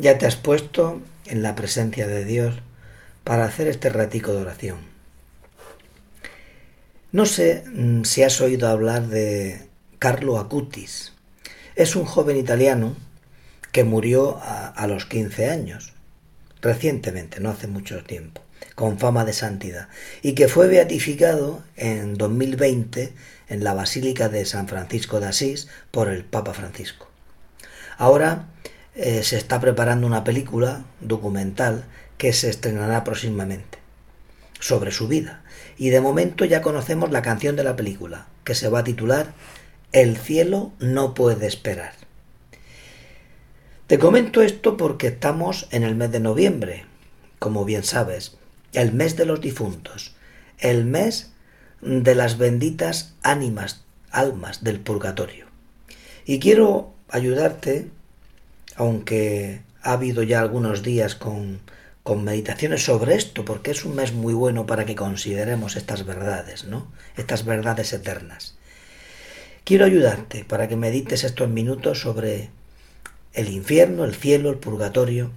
Ya te has puesto en la presencia de Dios para hacer este ratico de oración. No sé mm, si has oído hablar de Carlo Acutis. Es un joven italiano que murió a, a los 15 años, recientemente, no hace mucho tiempo, con fama de santidad, y que fue beatificado en 2020 en la Basílica de San Francisco de Asís por el Papa Francisco. Ahora eh, se está preparando una película documental que se estrenará próximamente sobre su vida. Y de momento ya conocemos la canción de la película, que se va a titular El cielo no puede esperar. Te comento esto porque estamos en el mes de noviembre, como bien sabes, el mes de los difuntos, el mes de las benditas ánimas, almas del purgatorio. Y quiero ayudarte aunque ha habido ya algunos días con, con meditaciones sobre esto, porque es un mes muy bueno para que consideremos estas verdades, ¿no? Estas verdades eternas. Quiero ayudarte para que medites estos minutos sobre el infierno, el cielo, el purgatorio.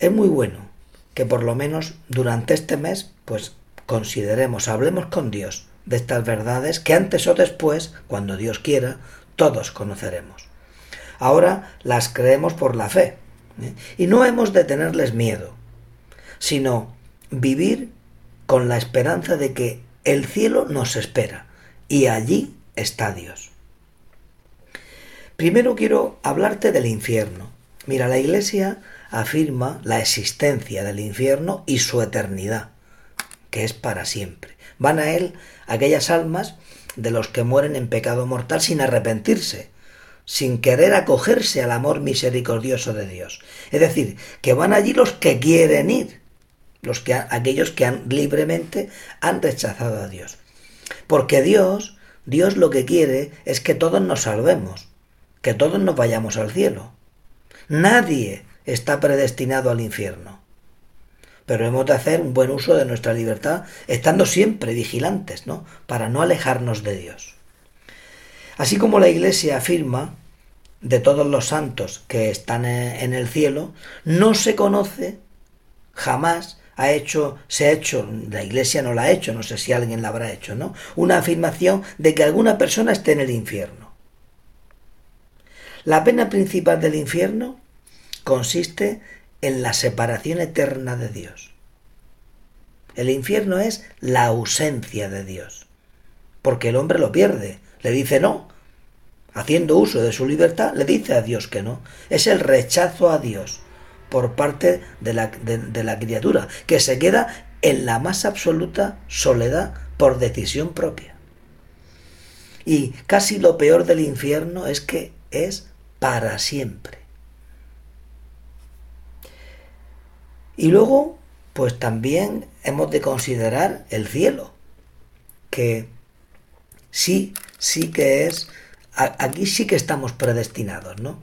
Es muy bueno que por lo menos durante este mes, pues consideremos, hablemos con Dios de estas verdades que antes o después, cuando Dios quiera, todos conoceremos. Ahora las creemos por la fe. ¿eh? Y no hemos de tenerles miedo, sino vivir con la esperanza de que el cielo nos espera y allí está Dios. Primero quiero hablarte del infierno. Mira, la Iglesia afirma la existencia del infierno y su eternidad, que es para siempre. Van a él aquellas almas de los que mueren en pecado mortal sin arrepentirse, sin querer acogerse al amor misericordioso de Dios. Es decir, que van allí los que quieren ir, los que, aquellos que han, libremente han rechazado a Dios. Porque Dios, Dios lo que quiere es que todos nos salvemos, que todos nos vayamos al cielo. Nadie está predestinado al infierno. Pero hemos de hacer un buen uso de nuestra libertad, estando siempre vigilantes, ¿no? Para no alejarnos de Dios. Así como la Iglesia afirma de todos los santos que están en el cielo, no se conoce, jamás ha hecho, se ha hecho, la Iglesia no la ha hecho, no sé si alguien la habrá hecho, ¿no? Una afirmación de que alguna persona esté en el infierno. La pena principal del infierno consiste en la separación eterna de Dios. El infierno es la ausencia de Dios, porque el hombre lo pierde, le dice no, haciendo uso de su libertad, le dice a Dios que no. Es el rechazo a Dios por parte de la, de, la criatura, que se queda en la más absoluta soledad por decisión propia. Y casi lo peor del infierno es que es para siempre. Y luego, pues también hemos de considerar el cielo, que sí, sí que es, aquí sí que estamos predestinados, ¿no?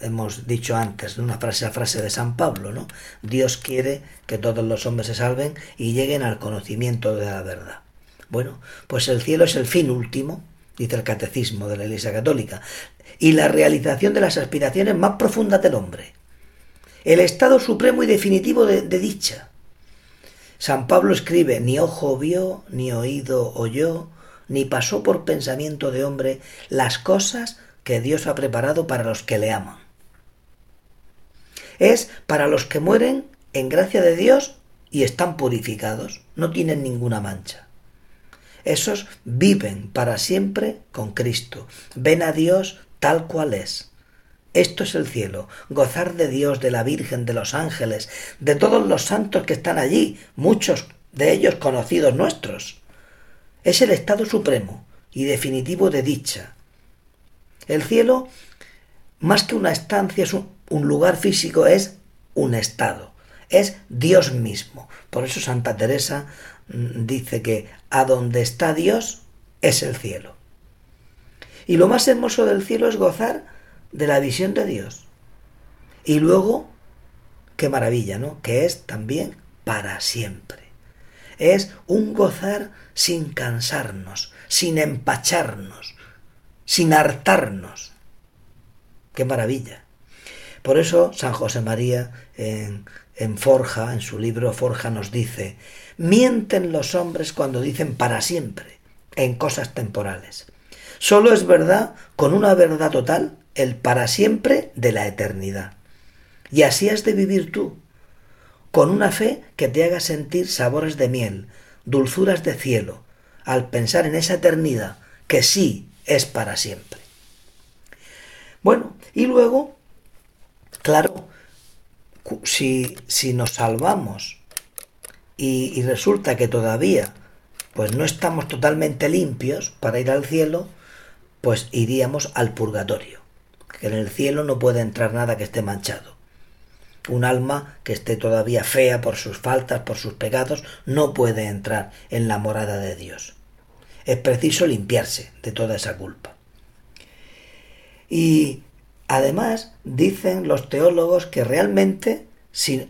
Hemos dicho antes, una frase a frase de San Pablo, ¿no? Dios quiere que todos los hombres se salven y lleguen al conocimiento de la verdad. Bueno, pues el cielo es el fin último, dice el catecismo de la Iglesia Católica, y la realización de las aspiraciones más profundas del hombre. El estado supremo y definitivo de, de dicha. San Pablo escribe, ni ojo vio, ni oído oyó, ni pasó por pensamiento de hombre las cosas que Dios ha preparado para los que le aman. Es para los que mueren en gracia de Dios y están purificados, no tienen ninguna mancha. Esos viven para siempre con Cristo, ven a Dios tal cual es. Esto es el cielo, gozar de Dios, de la Virgen, de los ángeles, de todos los santos que están allí, muchos de ellos conocidos nuestros. Es el estado supremo y definitivo de dicha. El cielo, más que una estancia, es un, lugar físico, es un estado, es Dios mismo. Por eso Santa Teresa mm, dice que a donde está Dios es el cielo. Y lo más hermoso del cielo es gozar de la visión de Dios. Y luego, qué maravilla, ¿no? Que es también para siempre es un gozar sin cansarnos, sin empacharnos, sin hartarnos. ¡Qué maravilla! Por eso San José María en, Forja, en su libro Forja, nos dice, mienten los hombres cuando dicen para siempre, en cosas temporales. Solo es verdad con una verdad total el para siempre de la eternidad. Y así has de vivir tú, con una fe que te haga sentir sabores de miel, dulzuras de cielo, al pensar en esa eternidad que sí es para siempre. Bueno, y luego, claro, si, si nos salvamos y, y resulta que todavía pues no estamos totalmente limpios para ir al cielo, pues iríamos al purgatorio, que en el cielo no puede entrar nada que esté manchado. Un alma que esté todavía fea por sus faltas, por sus pecados, no puede entrar en la morada de Dios. Es preciso limpiarse de toda esa culpa. Y además dicen los teólogos que realmente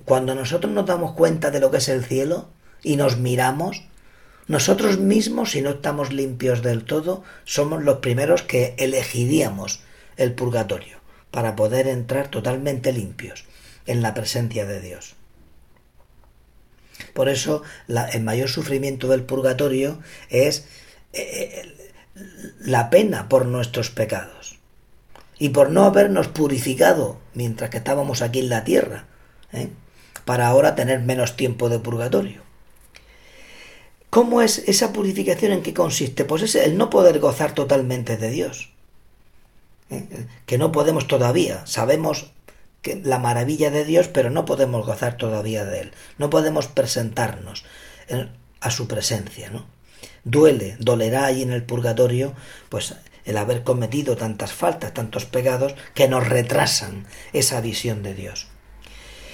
cuando nosotros nos damos cuenta de lo que es el cielo y nos miramos, nosotros mismos, si no estamos limpios del todo, somos los primeros que elegiríamos el purgatorio para poder entrar totalmente limpios en la presencia de Dios. Por eso el mayor sufrimiento del purgatorio es eh, eh, la pena por nuestros pecados y por no habernos purificado mientras que estábamos aquí en la tierra, ¿eh? para ahora tener menos tiempo de purgatorio. ¿Cómo es esa purificación? ¿En qué consiste? Pues es el no poder gozar totalmente de Dios. Que no podemos todavía. Sabemos la maravilla de Dios, pero no podemos gozar todavía de Él. No podemos presentarnos a su presencia, ¿no? Duele, dolerá ahí en el purgatorio, pues el haber cometido tantas faltas, tantos pecados, que nos retrasan esa visión de Dios.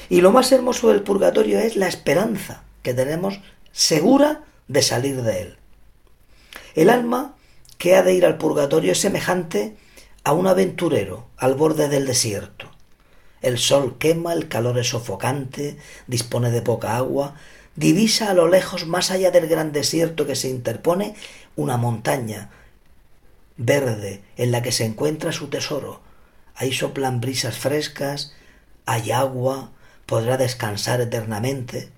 Y lo más hermoso del purgatorio es la esperanza que tenemos segura de salir de él. El alma que ha de ir al purgatorio es semejante a un aventurero al borde del desierto. El sol quema, el calor es sofocante, dispone de poca agua, divisa a lo lejos, más allá del gran desierto que se interpone, una montaña verde en la que se encuentra su tesoro. Ahí soplan brisas frescas, hay agua, podrá descansar eternamente.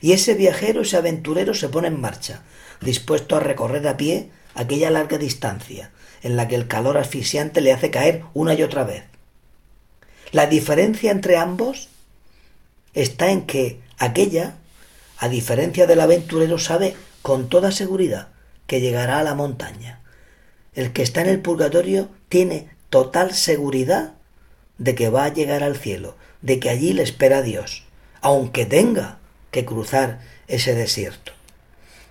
Y ese viajero, ese aventurero se pone en marcha, dispuesto a recorrer a pie aquella larga distancia, en la que el calor asfixiante le hace caer una y otra vez. La diferencia entre ambos está en que aquella, a diferencia del aventurero, sabe con toda seguridad que llegará a la montaña. El que está en el purgatorio tiene total seguridad de que va a llegar al cielo, de que allí le espera Dios, aunque tenga que cruzar ese desierto.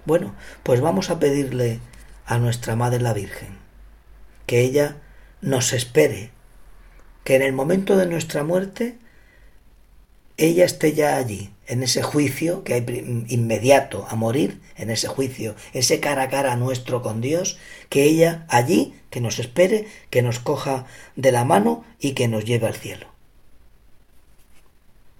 Bueno, pues vamos a pedirle a nuestra Madre la Virgen que ella nos espere, que en el momento de nuestra muerte ella esté ya allí, en ese juicio que hay inmediato a morir, en ese juicio, ese cara a cara nuestro con Dios, que ella allí, que nos espere, que nos coja de la mano y que nos lleve al cielo.